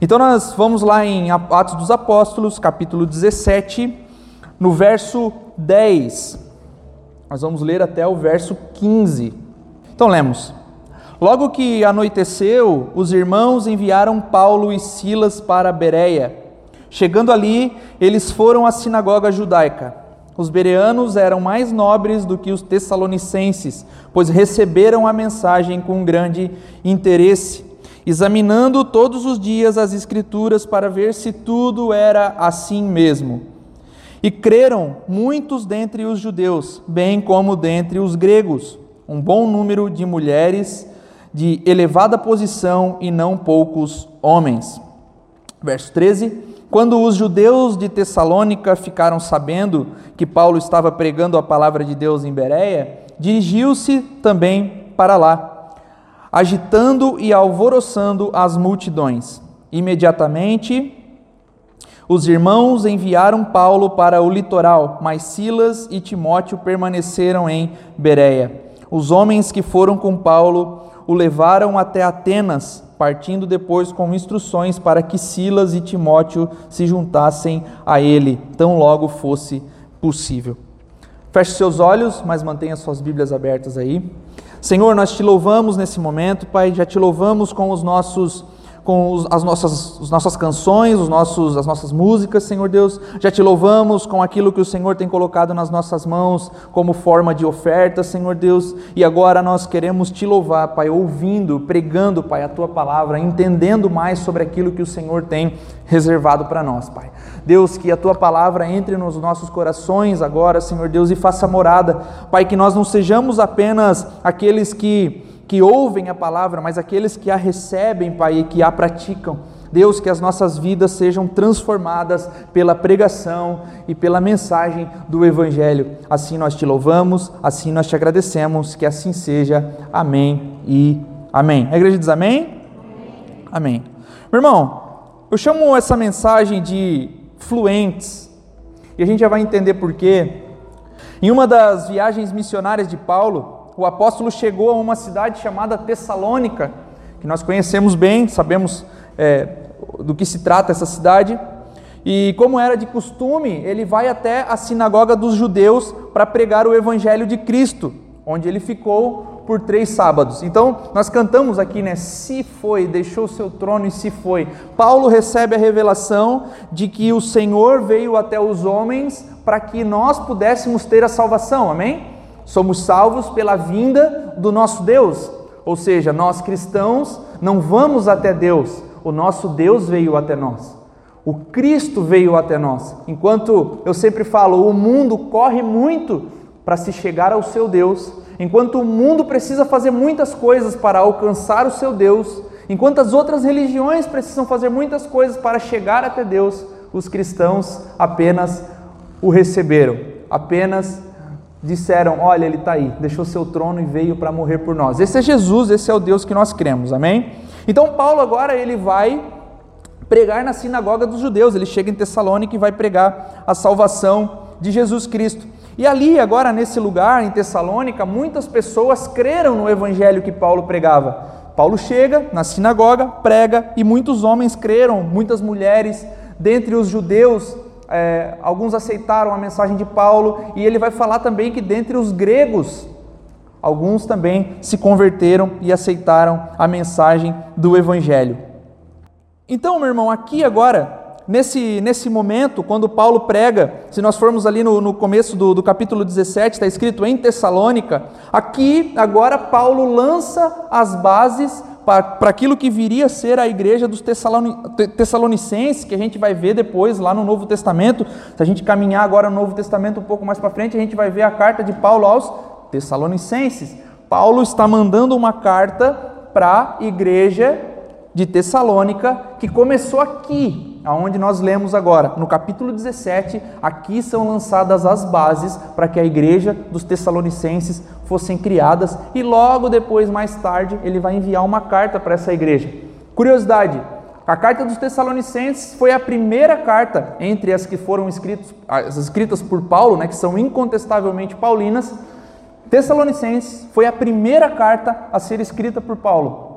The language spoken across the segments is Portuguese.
Então nós vamos lá em Atos dos Apóstolos, capítulo 17, no verso 10. Nós vamos ler até o verso 15. Então lemos. Logo que anoiteceu, os irmãos enviaram Paulo e Silas para Bereia. Chegando ali, eles foram à sinagoga judaica. Os bereanos eram mais nobres do que os tessalonicenses, pois receberam a mensagem com grande interesse, examinando todos os dias as Escrituras para ver se tudo era assim mesmo. E creram muitos dentre os judeus, bem como dentre os gregos, um bom número de mulheres de elevada posição e não poucos homens. Verso 13: Quando os judeus de Tessalônica ficaram sabendo que Paulo estava pregando a palavra de Deus em Bereia, dirigiu-se também para lá, agitando e alvoroçando as multidões. Imediatamente, os irmãos enviaram Paulo para o litoral, mas Silas e Timóteo permaneceram em Bereia. Os homens que foram com Paulo o levaram até Atenas, partindo depois com instruções para que Silas e Timóteo se juntassem a ele, tão logo fosse possível. Feche seus olhos, mas mantenha suas Bíblias abertas aí. Senhor, nós te louvamos nesse momento, Pai, já te louvamos com os nossos com os, as, nossas, as nossas canções, os nossos, as nossas músicas, Senhor Deus. Já te louvamos com aquilo que o Senhor tem colocado nas nossas mãos como forma de oferta, Senhor Deus. E agora nós queremos te louvar, Pai, ouvindo, pregando, Pai, a tua palavra, entendendo mais sobre aquilo que o Senhor tem reservado para nós, Pai. Deus, que a tua palavra entre nos nossos corações agora, Senhor Deus, e faça morada. Pai, que nós não sejamos apenas aqueles que que ouvem a palavra, mas aqueles que a recebem, Pai, e que a praticam. Deus, que as nossas vidas sejam transformadas pela pregação e pela mensagem do Evangelho. Assim nós te louvamos, assim nós te agradecemos, que assim seja. Amém e amém. A igreja diz amém? Amém. amém. Meu irmão, eu chamo essa mensagem de fluentes, e a gente já vai entender por quê. Em uma das viagens missionárias de Paulo, o apóstolo chegou a uma cidade chamada Tessalônica, que nós conhecemos bem, sabemos é, do que se trata essa cidade. E como era de costume, ele vai até a sinagoga dos judeus para pregar o evangelho de Cristo, onde ele ficou por três sábados. Então, nós cantamos aqui, né? Se foi, deixou seu trono e se foi. Paulo recebe a revelação de que o Senhor veio até os homens para que nós pudéssemos ter a salvação, amém? Somos salvos pela vinda do nosso Deus. Ou seja, nós cristãos não vamos até Deus, o nosso Deus veio até nós. O Cristo veio até nós. Enquanto eu sempre falo, o mundo corre muito para se chegar ao seu Deus, enquanto o mundo precisa fazer muitas coisas para alcançar o seu Deus, enquanto as outras religiões precisam fazer muitas coisas para chegar até Deus, os cristãos apenas o receberam, apenas disseram: Olha, ele está aí, deixou seu trono e veio para morrer por nós. Esse é Jesus, esse é o Deus que nós cremos, amém? Então, Paulo agora ele vai pregar na sinagoga dos judeus, ele chega em Tessalônica e vai pregar a salvação de Jesus Cristo. E ali, agora nesse lugar, em Tessalônica, muitas pessoas creram no evangelho que Paulo pregava. Paulo chega na sinagoga, prega e muitos homens creram, muitas mulheres, dentre os judeus é, alguns aceitaram a mensagem de Paulo, e ele vai falar também que dentre os gregos, alguns também se converteram e aceitaram a mensagem do Evangelho. Então, meu irmão, aqui agora, nesse, nesse momento, quando Paulo prega, se nós formos ali no, no começo do, do capítulo 17, está escrito em Tessalônica, aqui agora Paulo lança as bases para aquilo que viria a ser a igreja dos Tessalonicenses, que a gente vai ver depois lá no Novo Testamento. Se a gente caminhar agora no Novo Testamento um pouco mais para frente, a gente vai ver a carta de Paulo aos Tessalonicenses. Paulo está mandando uma carta para a igreja de Tessalônica, que começou aqui, aonde nós lemos agora, no capítulo 17, aqui são lançadas as bases para que a igreja dos Tessalonicenses fossem criadas e logo depois, mais tarde, ele vai enviar uma carta para essa igreja. Curiosidade, a carta dos Tessalonicenses foi a primeira carta entre as que foram escritos, as escritas por Paulo, né, que são incontestavelmente paulinas. Tessalonicenses foi a primeira carta a ser escrita por Paulo.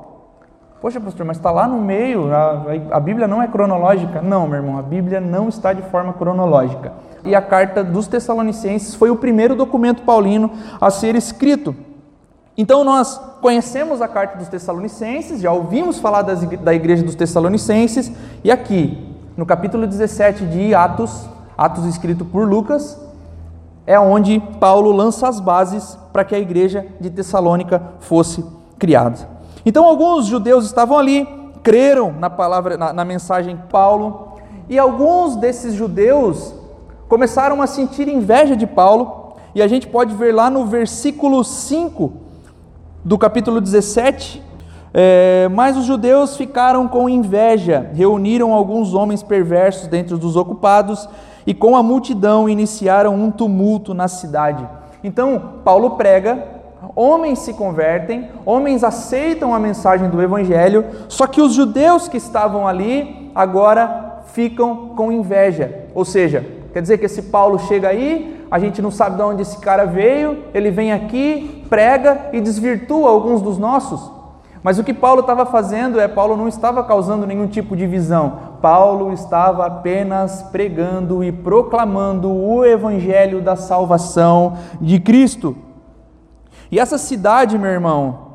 Poxa, pastor, mas está lá no meio, a, a, Bíblia não é cronológica. Não, meu irmão, a Bíblia não está de forma cronológica. E a carta dos Tessalonicenses foi o primeiro documento paulino a ser escrito. Então nós conhecemos a carta dos Tessalonicenses, já ouvimos falar das, da igreja dos Tessalonicenses, e aqui, no capítulo 17 de Atos, Atos escrito por Lucas, é onde Paulo lança as bases para que a igreja de Tessalônica fosse criada. Então alguns judeus estavam ali, creram na palavra, na, na mensagem de Paulo, e alguns desses judeus começaram a sentir inveja de Paulo, e a gente pode ver lá no versículo 5 do capítulo 17. É, mas os judeus ficaram com inveja, reuniram alguns homens perversos dentro dos ocupados e com a multidão iniciaram um tumulto na cidade. Então, Paulo prega, homens se convertem, homens aceitam a mensagem do evangelho, só que os judeus que estavam ali agora ficam com inveja. Ou seja, quer dizer que esse Paulo chega aí, a gente não sabe de onde esse cara veio, ele vem aqui, prega e desvirtua alguns dos nossos. Mas o que Paulo estava fazendo é, Paulo não estava causando nenhum tipo de visão. Paulo estava apenas pregando e proclamando o evangelho da salvação de Cristo. E essa cidade, meu irmão,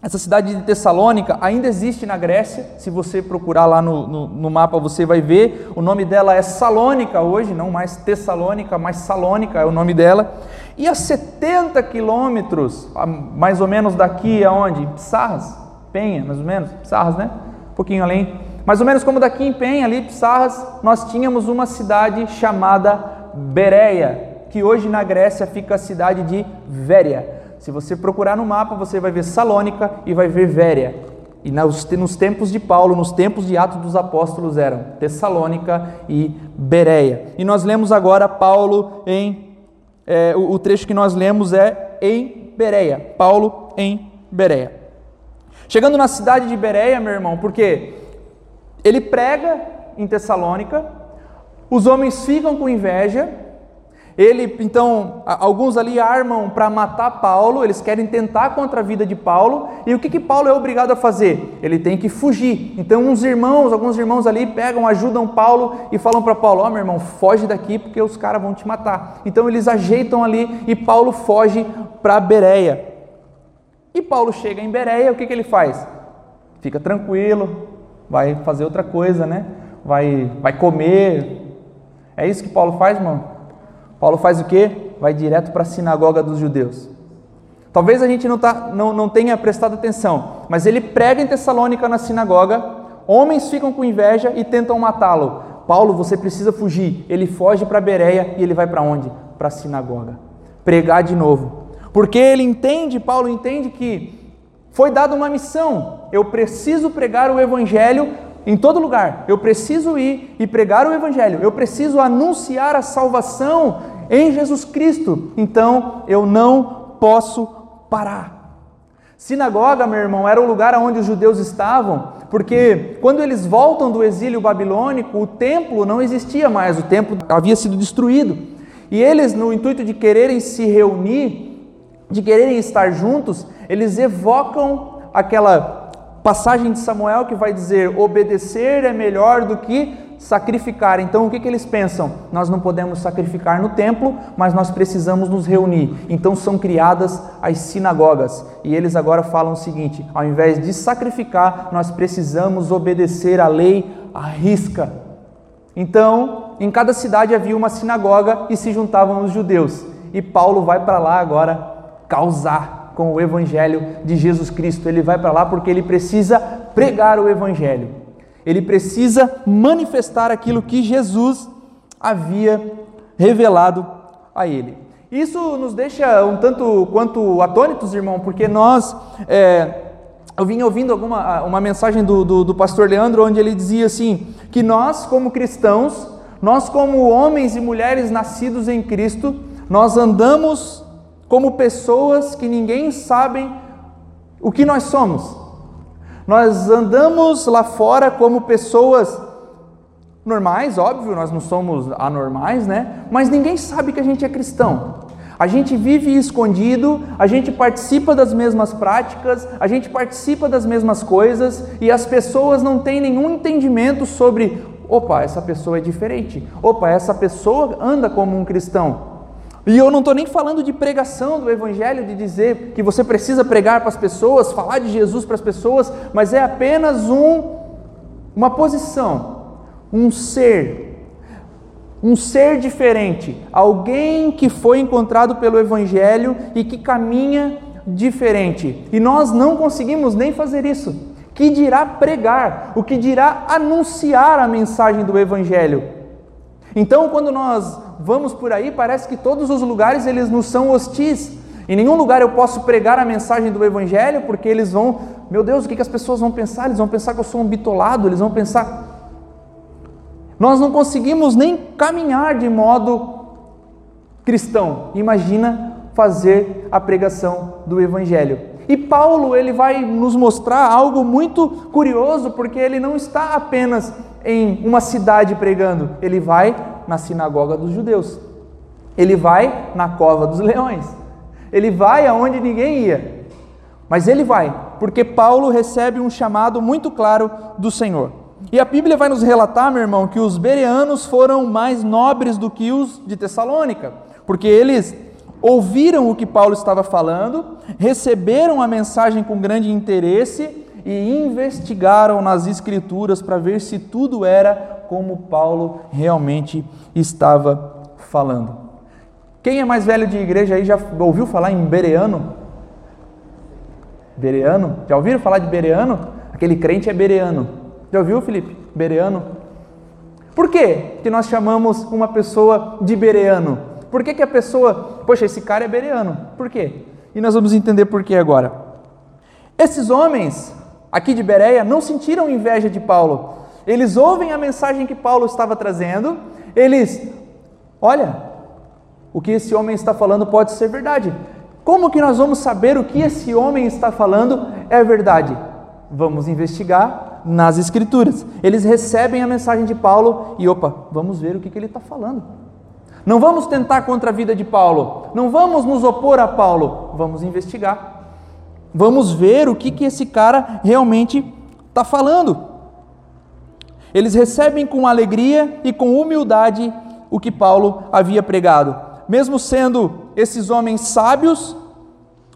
essa cidade de Tessalônica ainda existe na Grécia. Se você procurar lá no, no, no, mapa, você vai ver. O nome dela é Salônica hoje, não mais Tessalônica, mas Salônica é o nome dela. E a 70 quilômetros, mais ou menos daqui, aonde? Pissarras, Penha, mais ou menos, Pissarras, né? Um pouquinho além. Mais ou menos como daqui em Penha, ali, Pissarras, nós tínhamos uma cidade chamada Bereia, que hoje na Grécia fica a cidade de Véria. Se você procurar no mapa, você vai ver Salônica e vai ver Véria. E nos tempos de Paulo, nos tempos de Atos dos Apóstolos eram Tessalônica e Bereia. E nós lemos agora Paulo em é, o, trecho que nós lemos é em Bereia, Paulo em Bereia. Chegando na cidade de Bereia, meu irmão, porque ele prega em Tessalônica, os homens ficam com inveja, ele, então, alguns ali armam para matar Paulo, eles querem tentar contra a vida de Paulo, e o que, que Paulo é obrigado a fazer? Ele tem que fugir. Então, uns irmãos, alguns irmãos ali pegam, ajudam Paulo e falam para Paulo: Ó, oh, meu irmão, foge daqui porque os caras vão te matar. Então, eles ajeitam ali e Paulo foge para Bereia. E Paulo chega em Bereia, o que, que ele faz? Fica tranquilo, vai fazer outra coisa, né? Vai, vai comer. É isso que Paulo faz, irmão? Paulo faz o quê? Vai direto para a sinagoga dos judeus. Talvez a gente não, tá, não, não tenha prestado atenção, mas ele prega em Tessalônica na sinagoga, homens ficam com inveja e tentam matá-lo. Paulo, você precisa fugir. Ele foge para Bereia e ele vai para onde? Para a sinagoga. Pregar de novo. Porque ele entende, Paulo entende que foi dada uma missão. Eu preciso pregar o evangelho em todo lugar. Eu preciso ir e pregar o Evangelho. Eu preciso anunciar a salvação em Jesus Cristo. Então eu não posso parar. Sinagoga, meu irmão, era o lugar onde os judeus estavam, porque quando eles voltam do exílio babilônico, o templo não existia mais, o templo havia sido destruído. E eles, no intuito de quererem se reunir, de quererem estar juntos, eles evocam aquela passagem de Samuel que vai dizer: obedecer é melhor do que sacrificar. Então o que, que eles pensam? Nós não podemos sacrificar no templo, mas nós precisamos nos reunir. Então são criadas as sinagogas. E eles agora falam o seguinte: ao invés de sacrificar, nós precisamos obedecer a lei à risca. Então, em cada cidade havia uma sinagoga e se juntavam os judeus. E Paulo vai para lá agora causar com o Evangelho de Jesus Cristo. Ele vai para lá porque ele precisa pregar o Evangelho. Ele precisa manifestar aquilo que Jesus havia revelado a ele. Isso nos deixa um tanto quanto atônitos, irmão, porque nós. É, eu vim ouvindo alguma, uma mensagem do, do, do pastor Leandro, onde ele dizia assim: que nós, como cristãos, nós, como homens e mulheres nascidos em Cristo, nós andamos como pessoas que ninguém sabe o que nós somos. Nós andamos lá fora como pessoas normais, óbvio, nós não somos anormais, né? Mas ninguém sabe que a gente é cristão. A gente vive escondido, a gente participa das mesmas práticas, a gente participa das mesmas coisas e as pessoas não têm nenhum entendimento sobre, opa, essa pessoa é diferente, opa, essa pessoa anda como um cristão. E eu não estou nem falando de pregação do Evangelho, de dizer que você precisa pregar para as pessoas, falar de Jesus para as pessoas, mas é apenas um, uma posição, um ser um ser diferente, alguém que foi encontrado pelo Evangelho e que caminha diferente. E nós não conseguimos nem fazer isso. Que dirá pregar, o que dirá anunciar a mensagem do Evangelho. Então, quando nós vamos por aí, parece que todos os lugares eles nos são hostis. Em nenhum lugar eu posso pregar a mensagem do Evangelho, porque eles vão, meu Deus, o que, as pessoas vão pensar? Eles vão pensar que eu sou um bitolado, eles vão pensar, nós não conseguimos nem caminhar de modo cristão. Imagina fazer a pregação do evangelho. E Paulo, ele vai nos mostrar algo muito curioso, porque ele não está apenas em uma cidade pregando, ele vai na sinagoga dos judeus. Ele vai na cova dos leões. Ele vai aonde ninguém ia. Mas ele vai, porque Paulo recebe um chamado muito claro do Senhor. E a Bíblia vai nos relatar, meu irmão, que os bereanos foram mais nobres do que os de Tessalônica, porque eles ouviram o que Paulo estava falando, receberam a mensagem com grande interesse e investigaram nas Escrituras para ver se tudo era como Paulo realmente estava falando. Quem é mais velho de igreja aí já ouviu falar em bereano? Bereano? Já ouviram falar de bereano? Aquele crente é bereano. Já ouviu, Felipe? Bereano. Por que que nós chamamos uma pessoa de bereano? Por que, que a pessoa, poxa, esse cara é bereano? Por quê? E nós vamos entender por que agora. Esses homens aqui de Bereia não sentiram inveja de Paulo. Eles ouvem a mensagem que Paulo estava trazendo, eles, olha, o que esse homem está falando pode ser verdade. Como que nós vamos saber o que esse homem está falando é verdade? Vamos investigar nas Escrituras. Eles recebem a mensagem de Paulo e, opa, vamos ver o que, que ele está falando. Não vamos tentar contra a vida de Paulo, não vamos nos opor a Paulo, vamos investigar. Vamos ver o que, que esse cara realmente está falando. Eles recebem com alegria e com humildade o que Paulo havia pregado. Mesmo sendo esses homens sábios,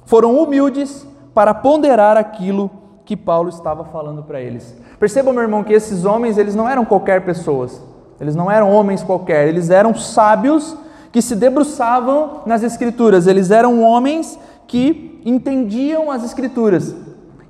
foram humildes para ponderar aquilo que Paulo estava falando para eles. Percebam, meu irmão, que esses homens, eles não eram qualquer pessoas. Eles não eram homens qualquer, eles eram sábios que se debruçavam nas escrituras. Eles eram homens que entendiam as escrituras.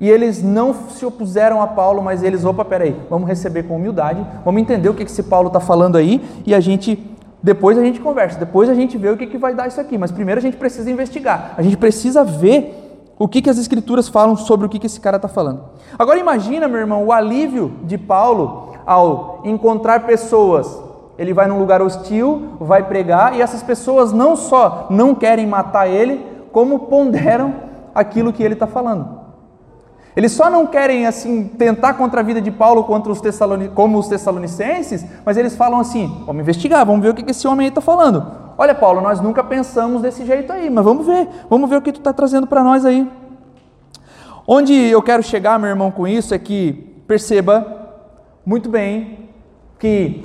E eles não se opuseram a Paulo, mas eles, opa, peraí, vamos receber com humildade, vamos entender o que esse Paulo está falando aí e a gente depois a gente conversa, depois a gente vê o que, que vai dar isso aqui, mas primeiro a gente precisa investigar, a gente precisa ver o que, que as escrituras falam sobre o que, que esse cara está falando. Agora imagina, meu irmão, o alívio de Paulo ao encontrar pessoas. Ele vai num lugar hostil, vai pregar, e essas pessoas não só não querem matar ele, como ponderam aquilo que ele está falando. Eles só não querem assim tentar contra a vida de Paulo contra os como os tessalonicenses, mas eles falam assim: vamos investigar, vamos ver o que esse homem aí está falando. Olha, Paulo, nós nunca pensamos desse jeito aí, mas vamos ver, vamos ver o que tu está trazendo para nós aí. Onde eu quero chegar, meu irmão, com isso é que perceba muito bem que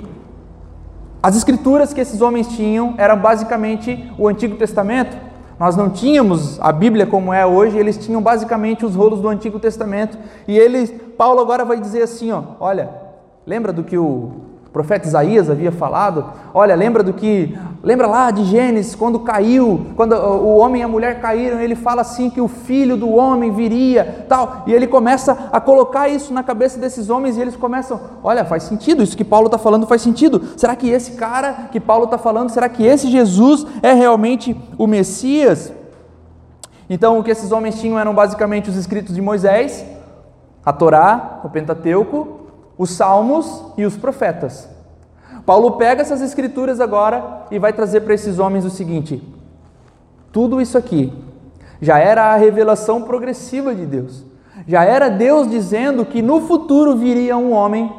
as escrituras que esses homens tinham eram basicamente o Antigo Testamento. Nós não tínhamos a Bíblia como é hoje, eles tinham basicamente os rolos do Antigo Testamento. E eles, Paulo agora vai dizer assim, ó, olha, lembra do que o o profeta Isaías havia falado. Olha, lembra do que. Lembra lá de Gênesis, quando caiu, quando o homem e a mulher caíram, ele fala assim que o filho do homem viria, tal. E ele começa a colocar isso na cabeça desses homens e eles começam: olha, faz sentido, isso que Paulo está falando faz sentido. Será que esse cara que Paulo está falando, será que esse Jesus é realmente o Messias? Então, o que esses homens tinham eram basicamente os escritos de Moisés, a Torá, o Pentateuco, os salmos e os profetas. Paulo pega essas escrituras agora e vai trazer para esses homens o seguinte: tudo isso aqui já era a revelação progressiva de Deus. Já era Deus dizendo que no futuro viria um homem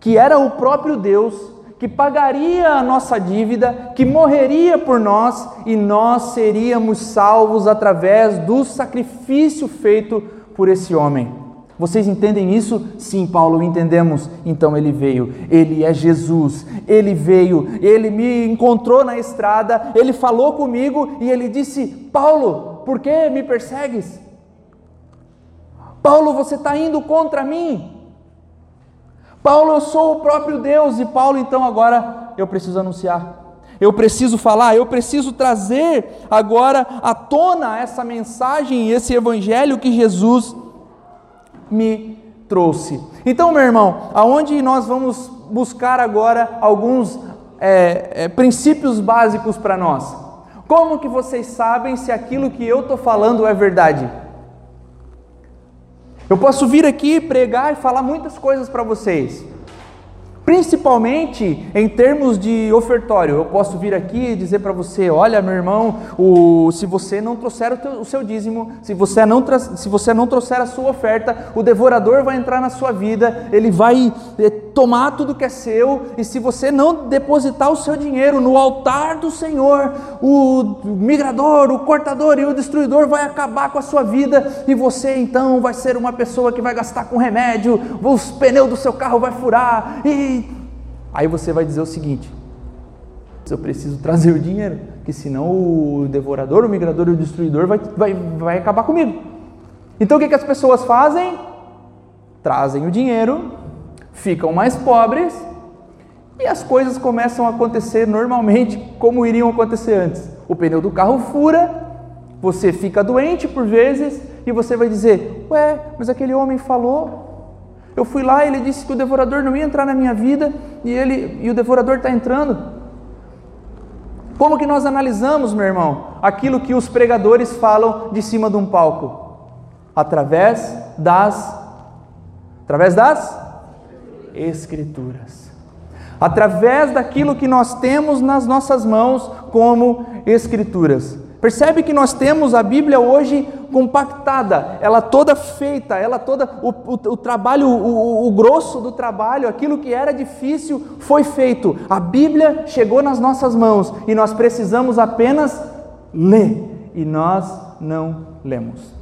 que era o próprio Deus, que pagaria a nossa dívida, que morreria por nós e nós seríamos salvos através do sacrifício feito por esse homem. Vocês entendem isso? Sim, Paulo, entendemos. Então ele veio, ele é Jesus, ele veio, ele me encontrou na estrada, ele falou comigo e ele disse: Paulo, por que me persegues? Paulo, você está indo contra mim. Paulo, eu sou o próprio Deus. E Paulo, então agora eu preciso anunciar. Eu preciso falar, eu preciso trazer agora à tona essa mensagem, esse evangelho que Jesus me trouxe. Então, meu irmão, aonde nós vamos buscar agora alguns é, é, princípios básicos para nós? Como que vocês sabem se aquilo que eu estou falando é verdade? Eu posso vir aqui pregar e falar muitas coisas para vocês. Principalmente em termos de ofertório, eu posso vir aqui e dizer para você: olha, meu irmão, o, se você não trouxer o, teu, o seu dízimo, se você, não se você não trouxer a sua oferta, o devorador vai entrar na sua vida, ele vai eh, tomar tudo que é seu, e se você não depositar o seu dinheiro no altar do Senhor, o migrador, o cortador e o destruidor vai acabar com a sua vida, e você então vai ser uma pessoa que vai gastar com remédio, os pneus do seu carro vai furar, e Aí você vai dizer o seguinte: eu preciso trazer o dinheiro, que senão o devorador, o migrador e o destruidor vai, vai, vai acabar comigo. Então o que, que as pessoas fazem? Trazem o dinheiro, ficam mais pobres e as coisas começam a acontecer normalmente como iriam acontecer antes. O pneu do carro fura, você fica doente por vezes e você vai dizer: Ué, mas aquele homem falou eu fui lá, ele disse que o devorador não ia entrar na minha vida e ele e o devorador está entrando. Como que nós analisamos, meu irmão, aquilo que os pregadores falam de cima de um palco? Através das através das escrituras. Através daquilo que nós temos nas nossas mãos como escrituras. Percebe que nós temos a Bíblia hoje compactada, ela toda feita, ela toda o, o, o trabalho, o, o, grosso do trabalho, aquilo que era difícil foi feito. A Bíblia chegou nas nossas mãos e nós precisamos apenas ler e nós não lemos.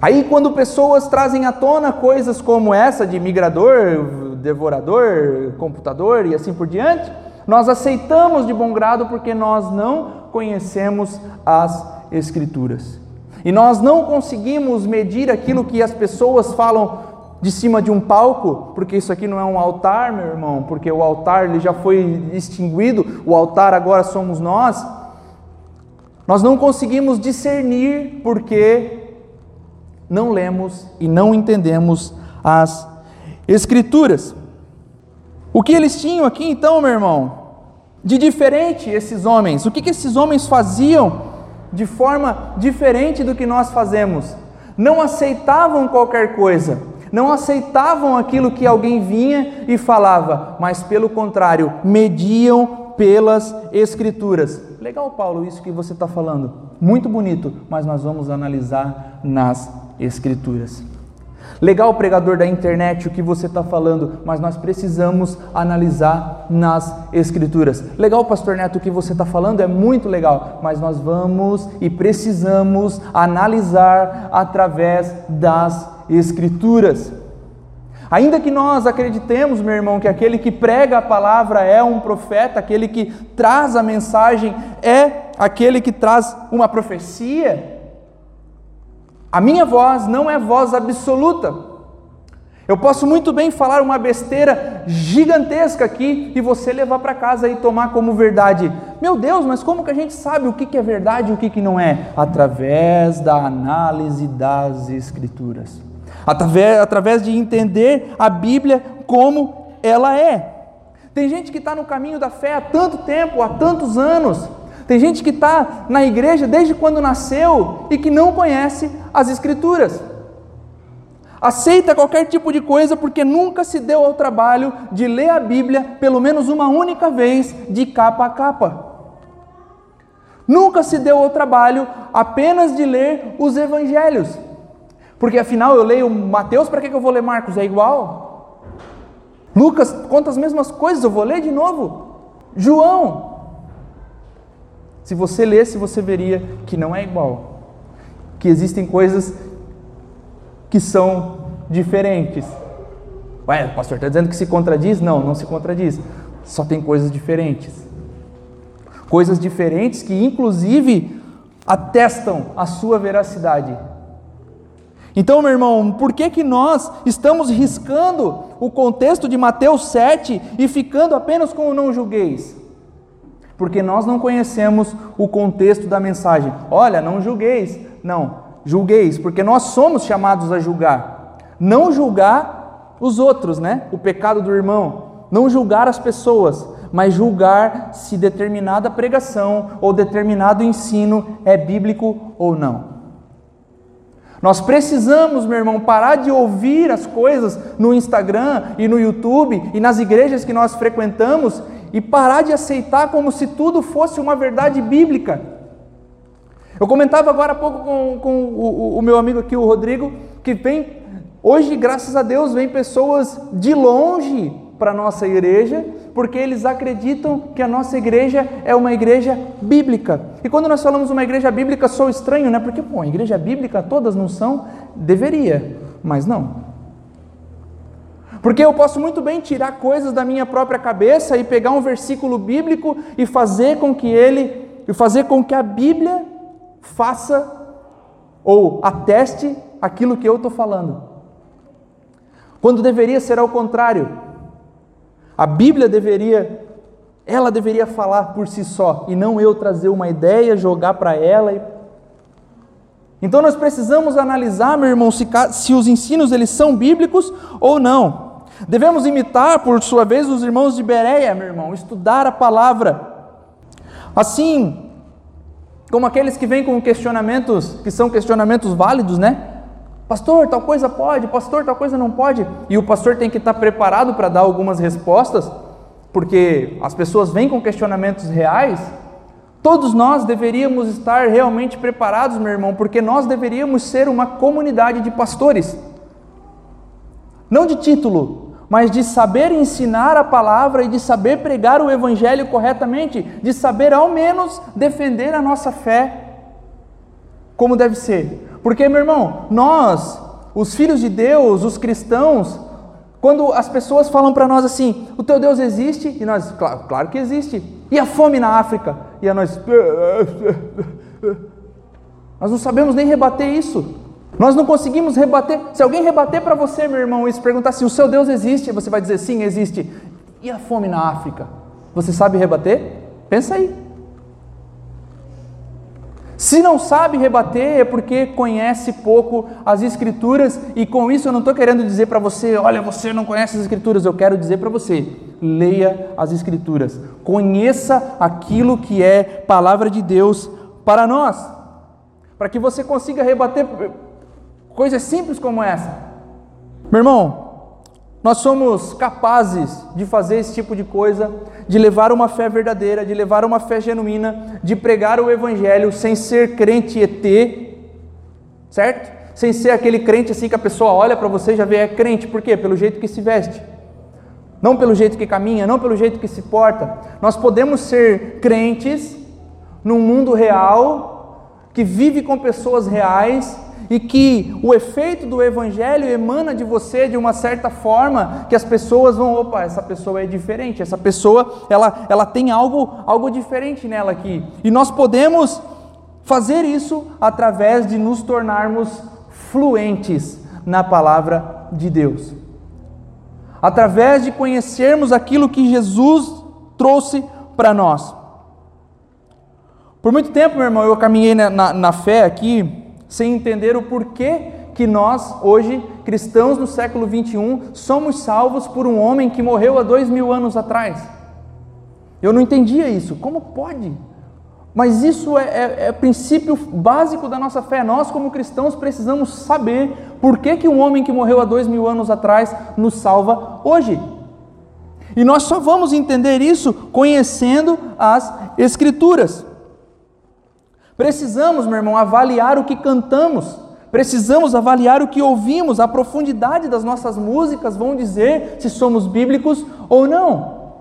Aí quando pessoas trazem à tona coisas como essa de migrador, devorador, computador e assim por diante, nós aceitamos de bom grado porque nós não conhecemos as Escrituras. E nós não conseguimos medir aquilo que as pessoas falam de cima de um palco, porque isso aqui não é um altar, meu irmão, porque o altar ele já foi extinguido, o altar agora somos nós. Nós não conseguimos discernir porque não lemos e não entendemos as Escrituras. O que eles tinham aqui então, meu irmão? de diferente esses homens. O que, que esses homens faziam de forma diferente do que nós fazemos? Não aceitavam qualquer coisa, não aceitavam aquilo que alguém vinha e falava, mas pelo contrário, mediam pelas Escrituras. Legal, Paulo, isso que você está falando. Muito bonito, mas nós vamos analisar nas Escrituras. Legal, pregador da internet, o que você está falando, mas nós precisamos analisar nas Escrituras. Legal, pastor Neto, o que você está falando é muito legal, mas nós vamos e precisamos analisar através das Escrituras. Ainda que nós acreditemos, meu irmão, que aquele que prega a palavra é um profeta, aquele que traz a mensagem é aquele que traz uma profecia, a minha voz não é voz absoluta. Eu posso muito bem falar uma besteira gigantesca aqui e você levar para casa e tomar como verdade. Meu Deus, mas como que a gente sabe o que é verdade e o que não é? Através da análise das Escrituras. Através, através de entender a Bíblia como ela é. Tem gente que está no caminho da fé há tanto tempo, há tantos anos, tem gente que está na igreja desde quando nasceu e que não conhece as Escrituras. Aceita qualquer tipo de coisa porque nunca se deu ao trabalho de ler a Bíblia pelo menos uma única vez, de capa a capa. Nunca se deu ao trabalho apenas de ler os evangelhos. Porque afinal eu leio Mateus, para que eu vou ler Marcos? É igual? Lucas conta as mesmas coisas, eu vou ler de novo. João. Se você lesse, você veria que não é igual. Que existem coisas que são diferentes. Ué, o pastor está dizendo que se contradiz? Não, não se contradiz. Só tem coisas diferentes. Coisas diferentes que, inclusive, atestam a sua veracidade. Então, meu irmão, por que, que nós estamos riscando o contexto de Mateus 7 e ficando apenas com o não julgueis? Porque nós não conhecemos o contexto da mensagem. Olha, não julgueis. Não, julgueis, porque nós somos chamados a julgar. Não julgar os outros, né? O pecado do irmão. Não julgar as pessoas, mas julgar se determinada pregação ou determinado ensino é bíblico ou não. Nós precisamos, meu irmão, parar de ouvir as coisas no Instagram e no YouTube e nas igrejas que nós frequentamos e parar de aceitar como se tudo fosse uma verdade bíblica. Eu comentava agora há pouco com, com o, o meu amigo aqui, o Rodrigo, que vem, hoje, graças a Deus, vem pessoas de longe para a nossa igreja, porque eles acreditam que a nossa igreja é uma igreja bíblica. E quando nós falamos uma igreja bíblica, sou estranho, né? Porque, pô, igreja bíblica todas não são? Deveria, mas não. Porque eu posso muito bem tirar coisas da minha própria cabeça e pegar um versículo bíblico e fazer com que ele, e fazer com que a Bíblia faça ou ateste aquilo que eu estou falando. Quando deveria ser ao contrário. A Bíblia deveria, ela deveria falar por si só e não eu trazer uma ideia, jogar para ela. E... Então nós precisamos analisar, meu irmão, se, se os ensinos eles são bíblicos ou não. Devemos imitar, por sua vez, os irmãos de Bereia, meu irmão, estudar a palavra. Assim, como aqueles que vêm com questionamentos, que são questionamentos válidos, né? Pastor, tal coisa pode, pastor, tal coisa não pode. E o pastor tem que estar preparado para dar algumas respostas, porque as pessoas vêm com questionamentos reais. Todos nós deveríamos estar realmente preparados, meu irmão, porque nós deveríamos ser uma comunidade de pastores. Não de título, mas de saber ensinar a palavra e de saber pregar o evangelho corretamente, de saber ao menos defender a nossa fé como deve ser. Porque, meu irmão, nós, os filhos de Deus, os cristãos, quando as pessoas falam para nós assim, o teu Deus existe, e nós, claro, claro que existe, e a fome na África, e a nós, nós não sabemos nem rebater isso, nós não conseguimos rebater, se alguém rebater para você, meu irmão, e se perguntar se o seu Deus existe, você vai dizer sim, existe, e a fome na África, você sabe rebater? Pensa aí, se não sabe rebater é porque conhece pouco as Escrituras, e com isso eu não estou querendo dizer para você, olha, você não conhece as Escrituras, eu quero dizer para você, leia as Escrituras, conheça aquilo que é palavra de Deus para nós, para que você consiga rebater coisas simples como essa. Meu irmão, nós somos capazes de fazer esse tipo de coisa, de levar uma fé verdadeira, de levar uma fé genuína, de pregar o Evangelho sem ser crente ET, certo? Sem ser aquele crente assim que a pessoa olha para você e já vê é crente, por quê? Pelo jeito que se veste, não pelo jeito que caminha, não pelo jeito que se porta. Nós podemos ser crentes num mundo real, que vive com pessoas reais e que o efeito do evangelho emana de você de uma certa forma que as pessoas vão, opa, essa pessoa é diferente, essa pessoa ela, ela tem algo, algo diferente nela aqui. E nós podemos fazer isso através de nos tornarmos fluentes na palavra de Deus. Através de conhecermos aquilo que Jesus trouxe para nós. Por muito tempo, meu irmão, eu caminhei na, na, na fé aqui, sem entender o porquê que nós, hoje, cristãos no século 21, somos salvos por um homem que morreu há dois mil anos atrás. Eu não entendia isso. Como pode? Mas isso é, é, é, princípio básico da nossa fé. Nós, como cristãos, precisamos saber por que, que um homem que morreu há dois mil anos atrás nos salva hoje. E nós só vamos entender isso conhecendo as Escrituras. Precisamos, meu irmão, avaliar o que cantamos. Precisamos avaliar o que ouvimos, a profundidade das nossas músicas vão dizer se somos bíblicos ou não.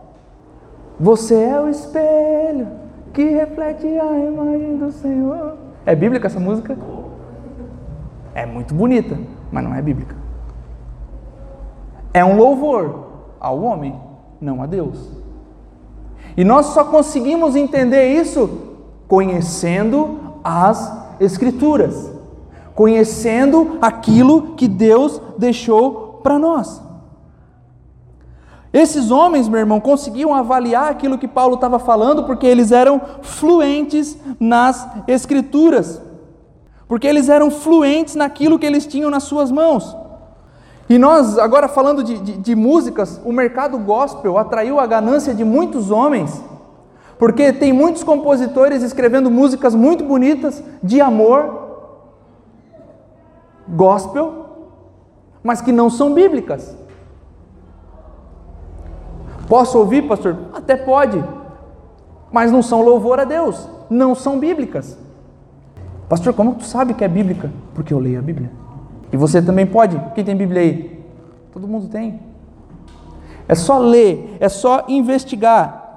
Você é o espelho que reflete a imagem do Senhor. É bíblica essa música? É muito bonita, mas não é bíblica. É um louvor ao homem, não a Deus. E nós só conseguimos entender isso conhecendo as Escrituras, conhecendo aquilo que Deus deixou para nós. Esses homens, meu irmão, conseguiam avaliar aquilo que Paulo estava falando porque eles eram fluentes nas Escrituras, porque eles eram fluentes naquilo que eles tinham nas suas mãos. E nós, agora falando de, de, de músicas, o mercado gospel atraiu a ganância de muitos homens, porque tem muitos compositores escrevendo músicas muito bonitas de amor, gospel, mas que não são bíblicas. Posso ouvir, pastor? Até pode, mas não são louvor a Deus, não são bíblicas. Pastor, como tu sabe que é bíblica? Porque eu leio a Bíblia. E você também pode. Quem tem Bíblia aí? Todo mundo tem. É só ler, é só investigar.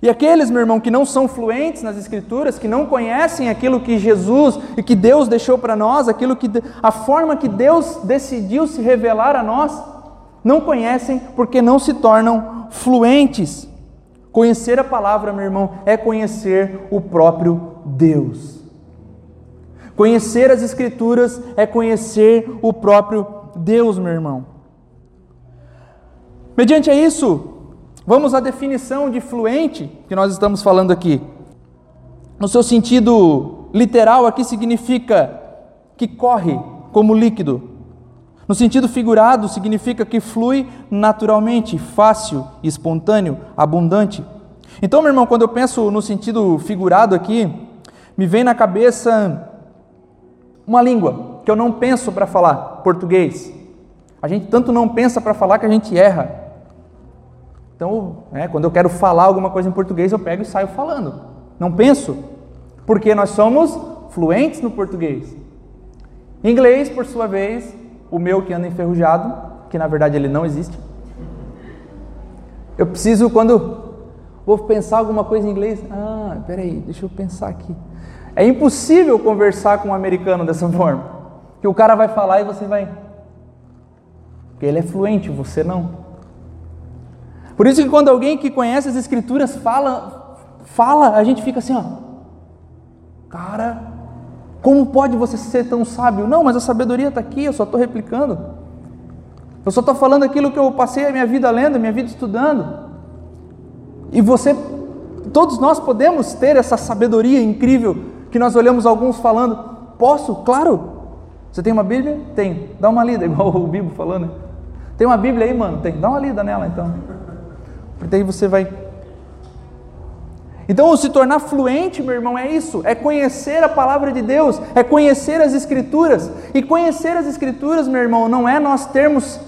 E aqueles, meu irmão, que não são fluentes nas Escrituras, que não conhecem aquilo que Jesus e que Deus deixou para nós, aquilo que a forma que Deus decidiu se revelar a nós, não conhecem porque não se tornam fluentes. Conhecer a palavra, meu irmão, é conhecer o próprio Deus. Conhecer as Escrituras é conhecer o próprio Deus, meu irmão. Mediante isso, vamos à definição de fluente que nós estamos falando aqui. No seu sentido literal, aqui significa que corre como líquido, no sentido figurado, significa que flui naturalmente, fácil, espontâneo, abundante. Então, meu irmão, quando eu penso no sentido figurado aqui, me vem na cabeça uma língua que eu não penso para falar, português. A gente tanto não pensa para falar que a gente erra. Então, é, quando eu quero falar alguma coisa em português, eu pego e saio falando. Não penso, porque nós somos fluentes no português. Inglês, por sua vez, o meu que anda enferrujado, que na verdade ele não existe. Eu preciso, quando vou pensar alguma coisa em inglês, ah, peraí, deixa eu pensar aqui. É impossível conversar com um americano dessa forma, que o cara vai falar e você vai. Porque ele é fluente, você não. Por isso que quando alguém que conhece as escrituras fala, fala, a gente fica assim, ó. Cara, como pode você ser tão sábio? Não, mas a sabedoria está aqui, eu só estou replicando. Eu só estou falando aquilo que eu passei a minha vida lendo, a minha vida estudando. E você, todos nós podemos ter essa sabedoria incrível que nós olhamos alguns falando. Posso? Claro. Você tem uma Bíblia? Tem. Dá uma lida, igual o Bibo falando. Né? Tem uma Bíblia aí, mano? Tem. Dá uma lida nela então. Porque daí você vai então, se tornar fluente, meu irmão, é isso: é conhecer a palavra de Deus, é conhecer as Escrituras. E conhecer as Escrituras, meu irmão, não é nós termos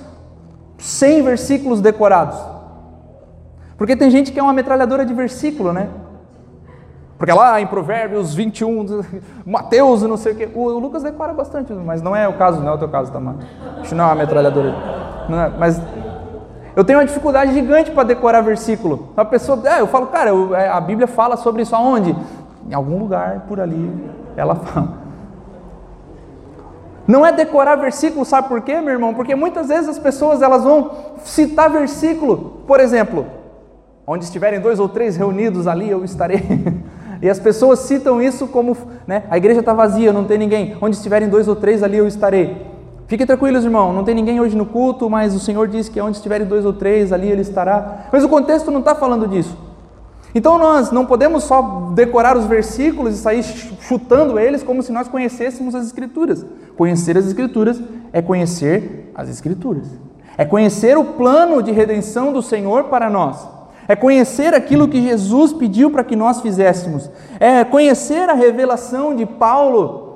100 versículos decorados. Porque tem gente que é uma metralhadora de versículo, né? Porque lá em Provérbios 21, Mateus, não sei o quê. O Lucas decora bastante, mas não é o caso, não é o teu caso, mano? Isso não é uma metralhadora. É, mas eu tenho uma dificuldade gigante para decorar versículo. A pessoa, é, eu falo, cara, eu, é, a Bíblia fala sobre isso aonde? Em algum lugar por ali, ela fala. Não é decorar versículo, sabe por quê, meu irmão? Porque muitas vezes as pessoas elas vão citar versículo, por exemplo, onde estiverem dois ou três reunidos ali, eu estarei. e as pessoas citam isso como, né? A igreja está vazia, não tem ninguém. Onde estiverem dois ou três ali, eu estarei. Fiquem tranquilos, irmão, não tem ninguém hoje no culto, mas o Senhor diz que onde estiverem dois ou três, ali Ele estará. Mas o contexto não está falando disso. Então nós não podemos só decorar os versículos e sair chutando eles como se nós conhecêssemos as Escrituras. Conhecer as Escrituras é conhecer as Escrituras. É conhecer o plano de redenção do Senhor para nós. É conhecer aquilo que Jesus pediu para que nós fizéssemos. É conhecer a revelação de Paulo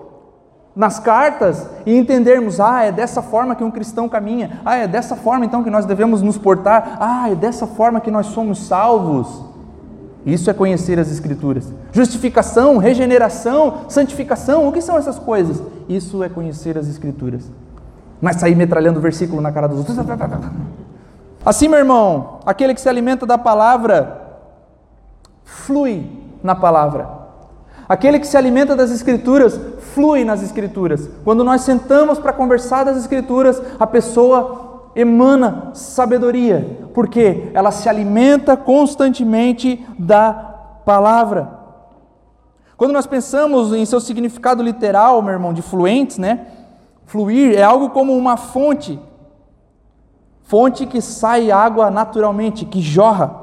nas cartas e entendermos, ah, é dessa forma que um cristão caminha, ah, é dessa forma então que nós devemos nos portar, ah, é dessa forma que nós somos salvos. Isso é conhecer as Escrituras. Justificação, regeneração, santificação, o que são essas coisas? Isso é conhecer as Escrituras. Mas sair metralhando o versículo na cara dos outros. Assim, meu irmão, aquele que se alimenta da palavra, flui na palavra. Aquele que se alimenta das Escrituras, flui nas Escrituras. Quando nós sentamos para conversar das Escrituras, a pessoa emana sabedoria, porque ela se alimenta constantemente da palavra. Quando nós pensamos em seu significado literal, meu irmão, de fluentes, né? Fluir é algo como uma fonte, fonte que sai água naturalmente, que jorra.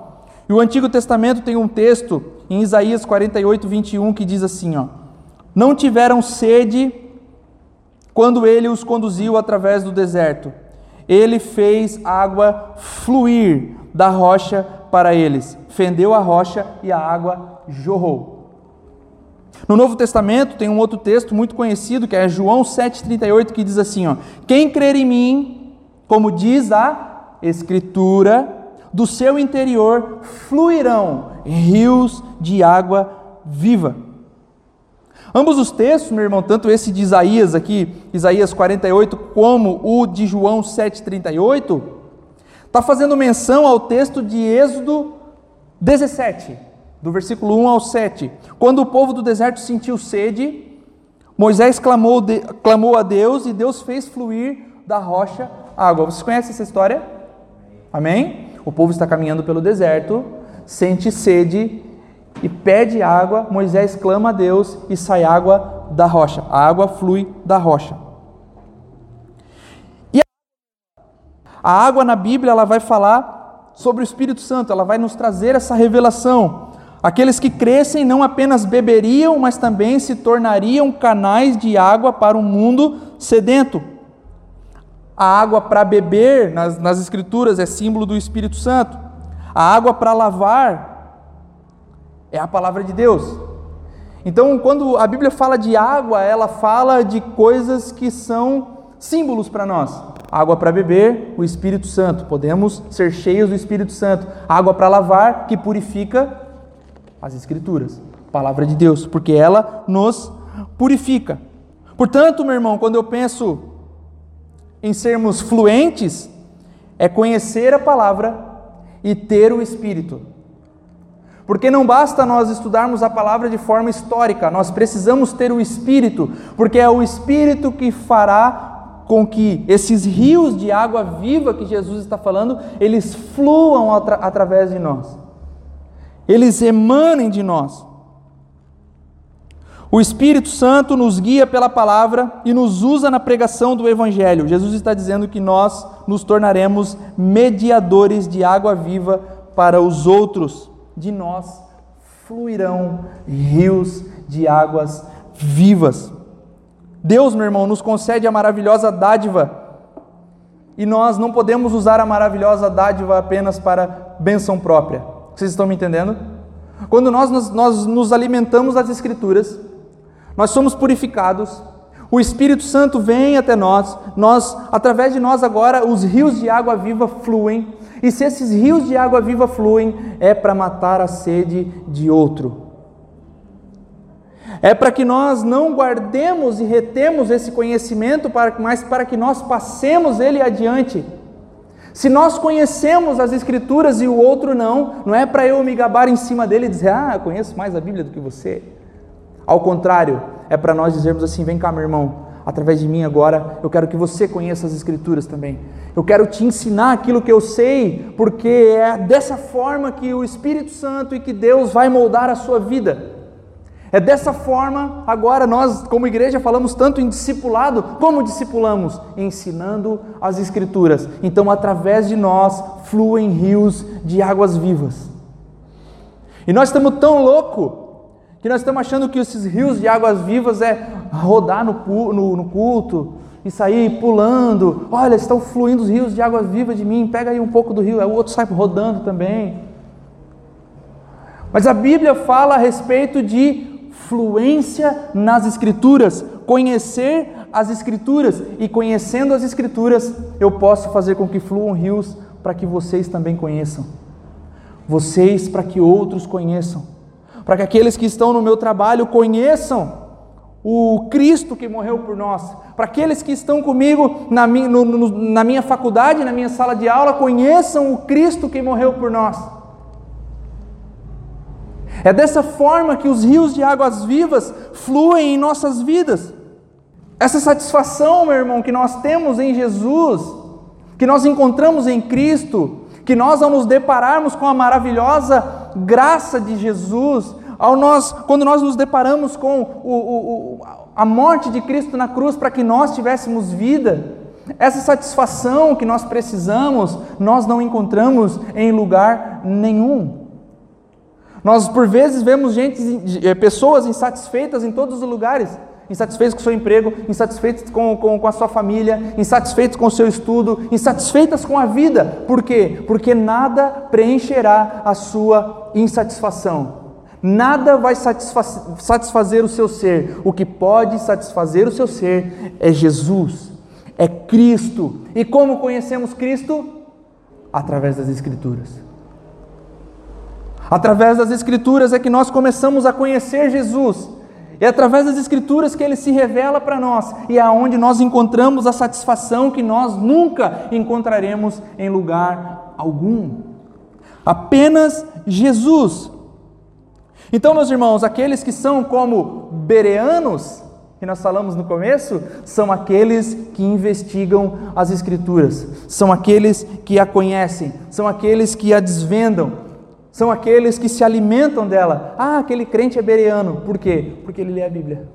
E o Antigo Testamento tem um texto em Isaías 48, 21 que diz assim: ó, Não tiveram sede quando ele os conduziu através do deserto, ele fez água fluir da rocha para eles, fendeu a rocha e a água jorrou. No Novo Testamento tem um outro texto muito conhecido, que é João 7,38, que diz assim: ó, Quem crer em mim, como diz a Escritura, do seu interior fluirão rios de água viva. Ambos os textos, meu irmão, tanto esse de Isaías aqui, Isaías 48, como o de João 7,38, está fazendo menção ao texto de Êxodo 17, do versículo 1 ao 7. Quando o povo do deserto sentiu sede, Moisés clamou, de, clamou a Deus e Deus fez fluir da rocha água. Vocês conhecem essa história? Amém? O povo está caminhando pelo deserto, sente sede e pede água, Moisés clama a Deus e sai água da rocha. A água flui da rocha. E a água na Bíblia ela vai falar sobre o Espírito Santo, ela vai nos trazer essa revelação. Aqueles que crescem não apenas beberiam, mas também se tornariam canais de água para um mundo sedento. A água para beber nas, nas Escrituras é símbolo do Espírito Santo. A água para lavar é a palavra de Deus. Então, quando a Bíblia fala de água, ela fala de coisas que são símbolos para nós. Água para beber, o Espírito Santo. Podemos ser cheios do Espírito Santo. Água para lavar, que purifica as Escrituras, a palavra de Deus, porque ela nos purifica. Portanto, meu irmão, quando eu penso em sermos fluentes, é conhecer a palavra e ter o Espírito. Porque não basta nós estudarmos a palavra de forma histórica, nós precisamos ter o Espírito, porque é o Espírito que fará com que esses rios de água viva que Jesus está falando, eles fluam atra através de nós, eles emanem de nós. O Espírito Santo nos guia pela palavra e nos usa na pregação do Evangelho. Jesus está dizendo que nós nos tornaremos mediadores de água viva para os outros de nós fluirão rios de águas vivas. Deus, meu irmão, nos concede a maravilhosa dádiva e nós não podemos usar a maravilhosa dádiva apenas para benção própria. Vocês estão me entendendo? Quando nós, nós nos alimentamos das Escrituras, nós somos purificados, o Espírito Santo vem até nós, nós, através de nós agora, os rios de água viva fluem, e se esses rios de água viva fluem, é para matar a sede de outro. É para que nós não guardemos e retemos esse conhecimento, mas para que nós passemos ele adiante. Se nós conhecemos as Escrituras e o outro não, não é para eu me gabar em cima dele e dizer, ah, eu conheço mais a Bíblia do que você. Ao contrário, é para nós dizermos assim: vem cá, meu irmão, através de mim agora, eu quero que você conheça as Escrituras também. Eu quero te ensinar aquilo que eu sei, porque é dessa forma que o Espírito Santo e que Deus vai moldar a sua vida. É dessa forma, agora nós, como igreja, falamos tanto em discipulado, como discipulamos? Ensinando as Escrituras. Então, através de nós, fluem rios de águas vivas. E nós estamos tão loucos que nós estamos achando que esses rios de águas vivas é rodar no, no, no culto e sair pulando. Olha, estão fluindo os rios de águas vivas de mim, pega aí um pouco do rio, o outro sai rodando também. Mas a Bíblia fala a respeito de fluência nas Escrituras, conhecer as Escrituras, e conhecendo as Escrituras, eu posso fazer com que fluam rios para que vocês também conheçam. vocês para que outros conheçam, para que aqueles que estão no meu trabalho conheçam o Cristo que morreu por nós, para aqueles que estão comigo na minha, no, no, na minha faculdade, na minha sala de aula, conheçam o Cristo que morreu por nós. É dessa forma que os rios de águas vivas fluem em nossas vidas. Essa satisfação, meu irmão, que nós temos em Jesus, que nós encontramos em Cristo, que nós, ao nos depararmos com a maravilhosa graça de Jesus, ao nós, quando nós nos deparamos com o, o, a morte de Cristo na cruz para que nós tivéssemos vida, essa satisfação que nós precisamos, nós não encontramos em lugar nenhum. Nós por vezes vemos gente, eh, pessoas insatisfeitas em todos os lugares, insatisfeitos com o seu emprego, insatisfeitos com, com, com, a sua família, insatisfeitos com o seu estudo, insatisfeitas com a vida. Por quê? Porque nada preencherá a sua insatisfação. Nada vai satisfazer o seu ser. O que pode satisfazer o seu ser é Jesus, é Cristo. E como conhecemos Cristo? Através das Escrituras. Através das Escrituras é que nós começamos a conhecer Jesus. É através das Escrituras que ele se revela para nós e é onde nós encontramos a satisfação que nós nunca encontraremos em lugar algum. Apenas Jesus então, meus irmãos, aqueles que são como bereanos, que nós falamos no começo, são aqueles que investigam as Escrituras, são aqueles que a conhecem, são aqueles que a desvendam, são aqueles que se alimentam dela. Ah, aquele crente é bereano, por quê? Porque ele lê a Bíblia.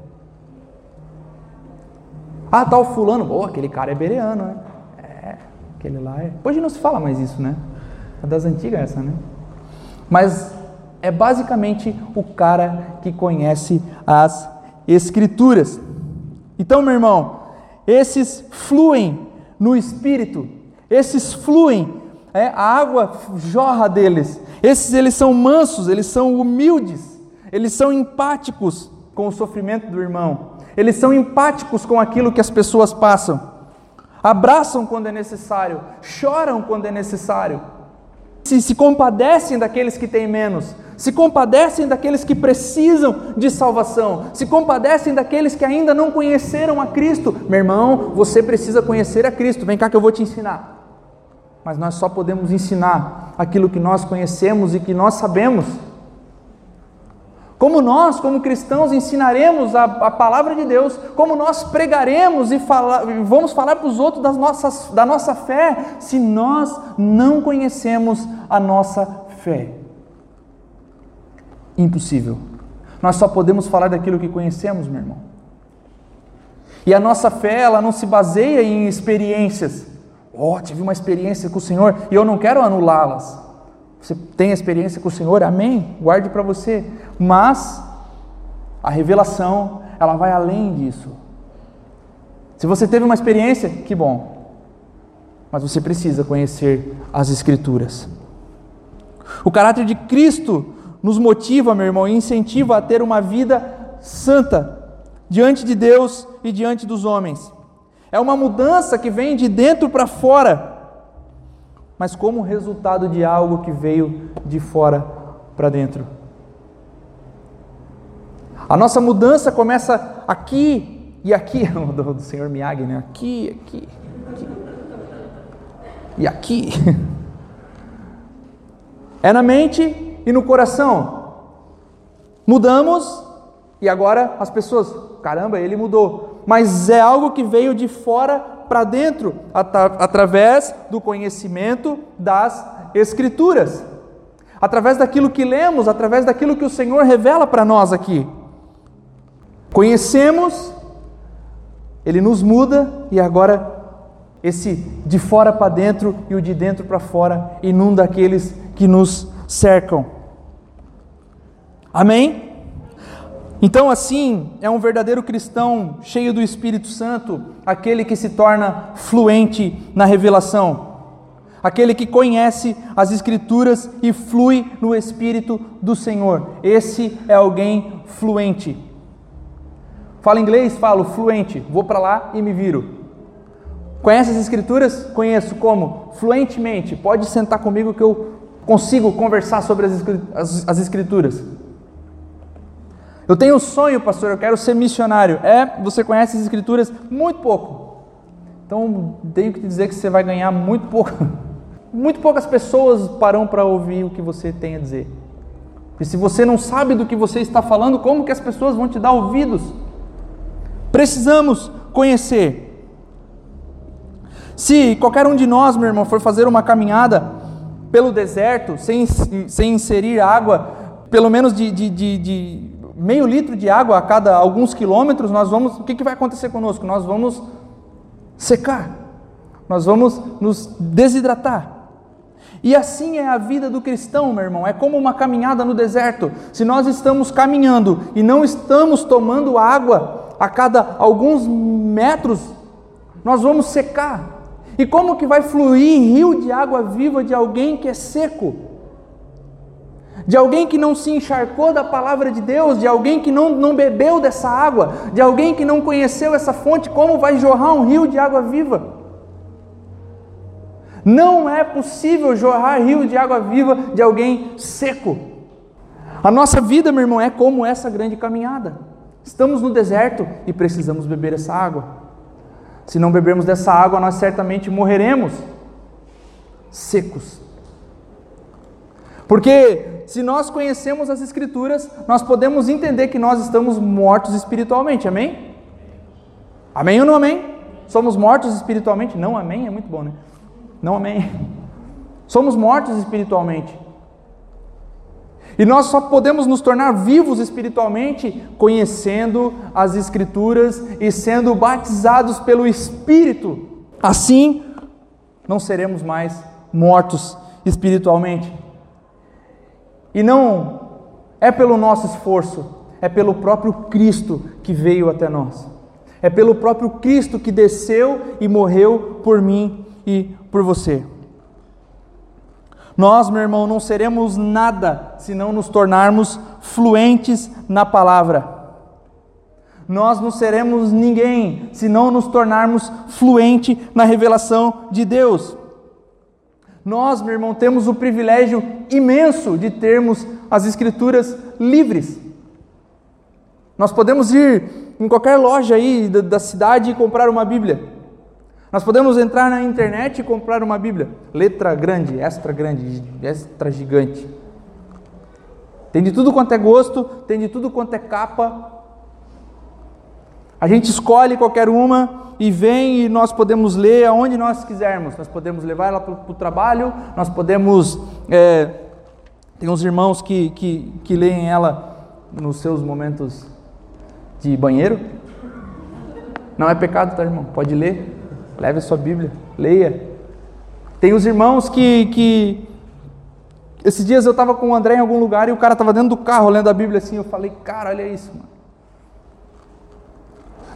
Ah, tal tá fulano, pô, aquele cara é bereano, né? É, aquele lá é. Hoje não se fala mais isso, né? É das antigas essa, né? Mas é basicamente o cara que conhece as Escrituras. Então, meu irmão, esses fluem no Espírito, esses fluem, é, a água jorra deles. Esses eles são mansos, eles são humildes, eles são empáticos com o sofrimento do irmão, eles são empáticos com aquilo que as pessoas passam, abraçam quando é necessário, choram quando é necessário, se, se compadecem daqueles que têm menos, se compadecem daqueles que precisam de salvação, se compadecem daqueles que ainda não conheceram a Cristo. Meu irmão, você precisa conhecer a Cristo, vem cá que eu vou te ensinar. Mas nós só podemos ensinar aquilo que nós conhecemos e que nós sabemos. Como nós, como cristãos, ensinaremos a, a palavra de Deus, como nós pregaremos e fala, vamos falar para os outros das nossas, da nossa fé, se nós não conhecemos a nossa fé. Impossível. Nós só podemos falar daquilo que conhecemos, meu irmão. E a nossa fé, ela não se baseia em experiências. Oh, tive uma experiência com o Senhor e eu não quero anulá-las. Você tem experiência com o Senhor, amém? Guarde para você. Mas a revelação, ela vai além disso. Se você teve uma experiência, que bom. Mas você precisa conhecer as Escrituras. O caráter de Cristo nos motiva, meu irmão, e incentiva a ter uma vida santa diante de Deus e diante dos homens. É uma mudança que vem de dentro para fora, mas como resultado de algo que veio de fora para dentro. A nossa mudança começa aqui e aqui, do, do Senhor Miyagi, né? Aqui, aqui, aqui e aqui. É na mente e no coração. Mudamos e agora as pessoas, caramba, ele mudou. Mas é algo que veio de fora para dentro, através do conhecimento das Escrituras, através daquilo que lemos, através daquilo que o Senhor revela para nós aqui. Conhecemos, ele nos muda e agora esse de fora para dentro e o de dentro para fora inunda aqueles que nos cercam. Amém? Então, assim, é um verdadeiro cristão cheio do Espírito Santo, aquele que se torna fluente na revelação, aquele que conhece as Escrituras e flui no Espírito do Senhor. Esse é alguém fluente. Fala inglês? Falo fluente. Vou para lá e me viro. Conhece as Escrituras? Conheço como? Fluentemente. Pode sentar comigo que eu consigo conversar sobre as Escrituras. Eu tenho um sonho, pastor, eu quero ser missionário. É, você conhece as Escrituras muito pouco. Então, tenho que te dizer que você vai ganhar muito pouco. Muito poucas pessoas param para ouvir o que você tem a dizer. E se você não sabe do que você está falando, como que as pessoas vão te dar ouvidos? Precisamos conhecer. Se qualquer um de nós, meu irmão, for fazer uma caminhada pelo deserto, sem, sem inserir água, pelo menos de, de, de, de meio litro de água a cada alguns quilômetros, nós vamos. O que, que vai acontecer conosco? Nós vamos secar, nós vamos nos desidratar. E assim é a vida do cristão, meu irmão, é como uma caminhada no deserto. Se nós estamos caminhando e não estamos tomando água a cada alguns metros, nós vamos secar. E como que vai fluir rio de água viva de alguém que é seco? De alguém que não se encharcou da palavra de Deus, de alguém que não, não bebeu dessa água, de alguém que não conheceu essa fonte, como vai jorrar um rio de água viva? Não é possível jorrar rio de água viva de alguém seco. A nossa vida, meu irmão, é como essa grande caminhada. Estamos no deserto e precisamos beber essa água. Se não bebermos dessa água, nós certamente morreremos secos. Porque se nós conhecemos as Escrituras, nós podemos entender que nós estamos mortos espiritualmente, amém? Amém ou não amém? Somos mortos espiritualmente? Não, amém? É muito bom, né? Não amém. Somos mortos espiritualmente. E nós só podemos nos tornar vivos espiritualmente conhecendo as Escrituras e sendo batizados pelo Espírito. Assim, não seremos mais mortos espiritualmente. E não é pelo nosso esforço, é pelo próprio Cristo que veio até nós. É pelo próprio Cristo que desceu e morreu por mim e por você. Nós, meu irmão, não seremos nada se não nos tornarmos fluentes na palavra. Nós não seremos ninguém se não nos tornarmos fluente na revelação de Deus. Nós, meu irmão, temos o privilégio imenso de termos as Escrituras livres. Nós podemos ir em qualquer loja aí da cidade e comprar uma Bíblia. Nós podemos entrar na internet e comprar uma Bíblia, letra grande, extra grande, extra gigante. Tem de tudo quanto é gosto, tem de tudo quanto é capa. A gente escolhe qualquer uma e vem e nós podemos ler aonde nós quisermos. Nós podemos levar ela para o trabalho, nós podemos. É, tem uns irmãos que, que, que leem ela nos seus momentos de banheiro. Não é pecado, tá, irmão? Pode ler. Leve a sua Bíblia, leia. Tem os irmãos que, que esses dias eu estava com o André em algum lugar e o cara estava dentro do carro lendo a Bíblia assim. Eu falei, cara, olha isso, mano.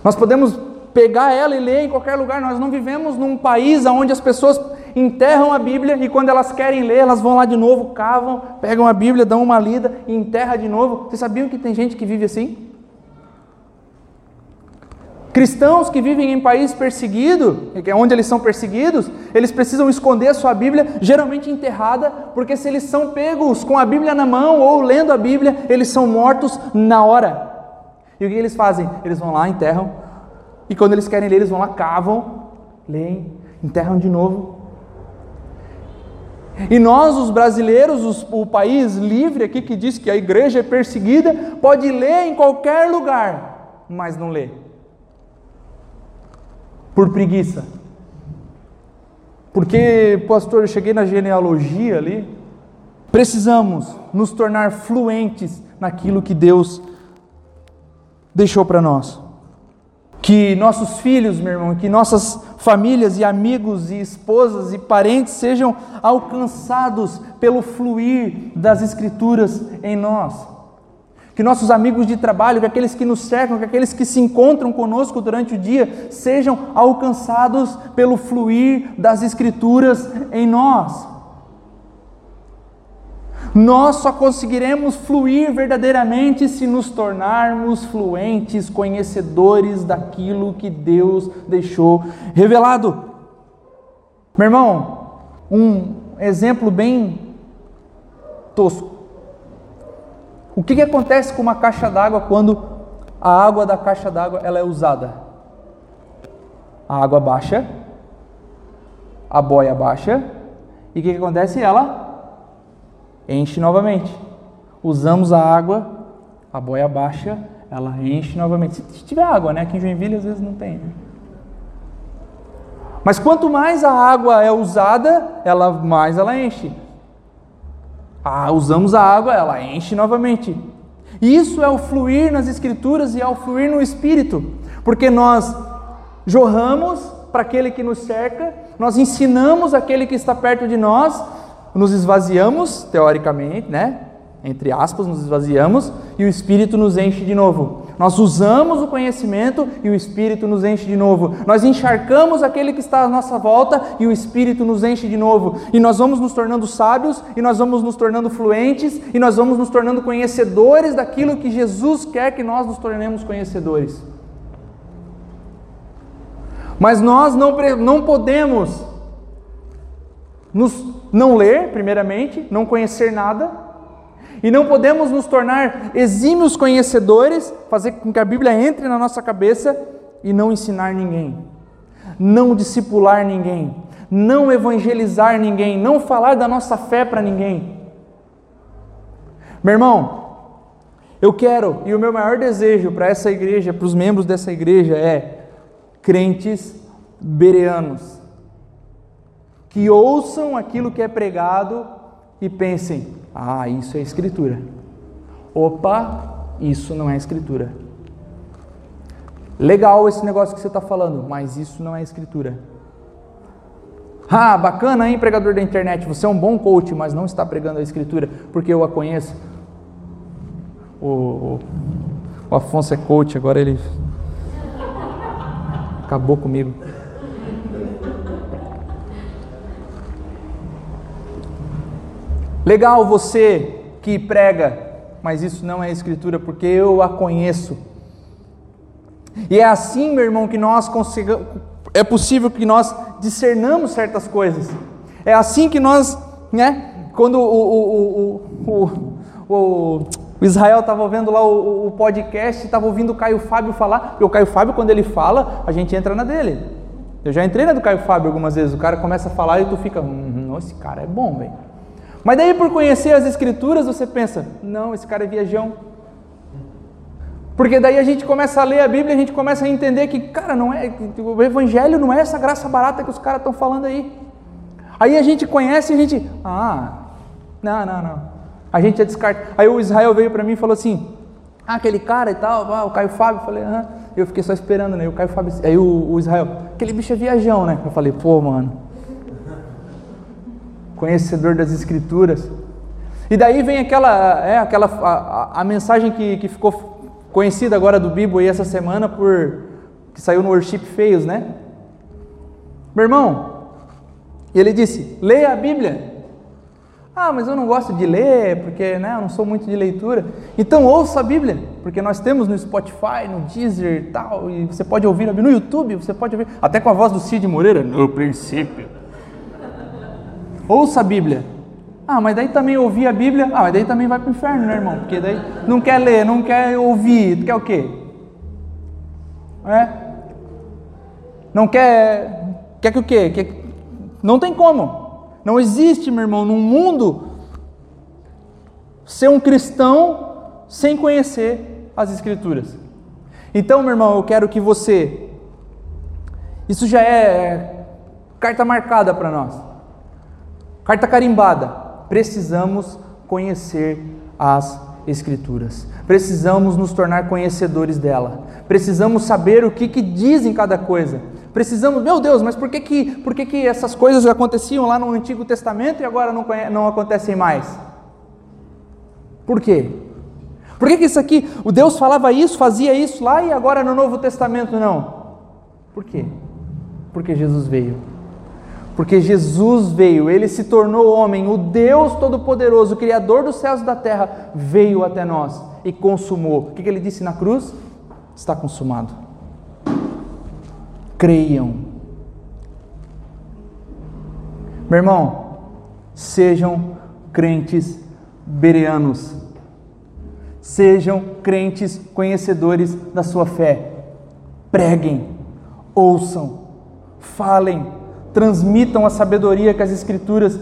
Nós podemos pegar ela e ler em qualquer lugar. Nós não vivemos num país onde as pessoas enterram a Bíblia e quando elas querem ler, elas vão lá de novo, cavam, pegam a Bíblia, dão uma lida e enterra de novo. Vocês sabiam que tem gente que vive assim? Cristãos que vivem em país perseguido, é onde eles são perseguidos, eles precisam esconder a sua Bíblia, geralmente enterrada, porque se eles são pegos com a Bíblia na mão ou lendo a Bíblia, eles são mortos na hora. E o que eles fazem? Eles vão lá, enterram, e quando eles querem ler, eles vão lá, cavam, leem, enterram de novo. E nós, os brasileiros, os, o país livre aqui que diz que a igreja é perseguida, pode ler em qualquer lugar, mas não lê por preguiça. Porque, pastor, eu cheguei na genealogia ali. Precisamos nos tornar fluentes naquilo que Deus deixou para nós. Que nossos filhos, meu irmão, que nossas famílias e amigos e esposas e parentes sejam alcançados pelo fluir das Escrituras em nós que nossos amigos de trabalho, que aqueles que nos cercam, que aqueles que se encontram conosco durante o dia, sejam alcançados pelo fluir das Escrituras em nós. Nós só conseguiremos fluir verdadeiramente se nos tornarmos fluentes, conhecedores daquilo que Deus deixou revelado. Meu irmão, um exemplo bem tosco. O que, que acontece com uma caixa d'água quando a água da caixa d'água ela é usada? A água baixa, a boia baixa, e o que, que acontece? Ela enche novamente. Usamos a água, a boia baixa, ela enche novamente. Se tiver água, né? Aqui em Joinville às vezes não tem. Né? Mas quanto mais a água é usada, ela mais ela enche. Ah, usamos a água, ela enche novamente. Isso é o fluir nas escrituras e é o fluir no espírito, porque nós jorramos para aquele que nos cerca, nós ensinamos aquele que está perto de nós, nos esvaziamos, teoricamente, né? Entre aspas, nos esvaziamos e o espírito nos enche de novo. Nós usamos o conhecimento e o Espírito nos enche de novo. Nós encharcamos aquele que está à nossa volta e o Espírito nos enche de novo. E nós vamos nos tornando sábios, e nós vamos nos tornando fluentes, e nós vamos nos tornando conhecedores daquilo que Jesus quer que nós nos tornemos conhecedores. Mas nós não, não podemos nos, não ler, primeiramente, não conhecer nada e não podemos nos tornar exímios conhecedores, fazer com que a Bíblia entre na nossa cabeça e não ensinar ninguém, não discipular ninguém, não evangelizar ninguém, não falar da nossa fé para ninguém. Meu irmão, eu quero, e o meu maior desejo para essa igreja, para os membros dessa igreja é crentes bereanos, que ouçam aquilo que é pregado e pensem: ah, isso é escritura. Opa, isso não é escritura. Legal esse negócio que você está falando, mas isso não é escritura. Ah, bacana, hein, pregador da internet, você é um bom coach, mas não está pregando a escritura, porque eu a conheço. O, o, Afonso é coach, agora ele acabou comigo. Legal você que prega, mas isso não é escritura porque eu a conheço. E é assim, meu irmão, que nós consigamos, é possível que nós discernamos certas coisas. É assim que nós, né, quando o, o, o, o, o Israel estava ouvindo lá o, podcast, estava ouvindo o Caio Fábio falar, e o Caio Fábio, quando ele fala, a gente entra na dele. Eu já entrei na do Caio Fábio algumas vezes, o cara começa a falar e tu fica, hum, esse cara é bom, velho. Mas daí por conhecer as escrituras você pensa, não, esse cara é viajão. Porque daí a gente começa a ler a Bíblia, a gente começa a entender que, cara, não é, o evangelho não é essa graça barata que os caras estão falando aí. Aí a gente conhece e a gente, ah, não, não, não. A gente já descarta. Aí o Israel veio para mim e falou assim: ah, aquele cara e tal, ah, o Caio Fábio. Eu falei, aham. Eu fiquei só esperando, né? O Caio Fábio, aí o, o Israel, aquele bicho é viajão, né? Eu falei, pô, mano conhecedor das Escrituras. E daí vem aquela, é, aquela a, a, mensagem que, que ficou conhecida agora do Bibo aí essa semana por que saiu no Worship Feios, né? Meu irmão, ele disse: leia a Bíblia. Ah, mas eu não gosto de ler, porque né, eu não sou muito de leitura. Então ouça a Bíblia, porque nós temos no Spotify, no Deezer e tal, e você pode ouvir no YouTube, você pode ouvir, até com a voz do Cid Moreira, no princípio ouça a Bíblia. Ah, mas daí também ouvir a Bíblia, ah, mas daí também vai para o inferno, né, irmão? Porque daí não quer ler, não quer ouvir, quer o quê? É? Não quer, quer que o quê? Quer... Não tem como. Não existe, meu irmão, num mundo ser um cristão sem conhecer as Escrituras. Então, meu irmão, eu quero que você. Isso já é carta marcada para nós. Carta carimbada. Precisamos conhecer as Escrituras. Precisamos nos tornar conhecedores dela. Precisamos saber o que, que cada coisa. Precisamos, meu Deus, mas por que, que, por que, que essas coisas aconteciam lá no Antigo Testamento e agora não, não acontecem mais? Por quê? Por que, que isso aqui, o Deus falava isso, fazia isso lá e agora no Novo Testamento não? Por quê? Porque Jesus veio porque Jesus veio, ele se tornou homem, o Deus Todo-Poderoso, o Criador dos céus e da terra, veio até nós e consumou. O que ele disse na cruz? Está consumado. Creiam. Meu irmão, sejam crentes bereanos. Sejam crentes conhecedores da sua fé. Preguem, ouçam, falem, transmitam a sabedoria que as Escrituras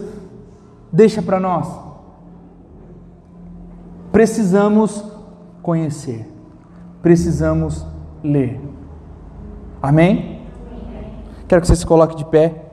deixam para nós. Precisamos conhecer, precisamos ler. Amém? Quero que você se coloque de pé.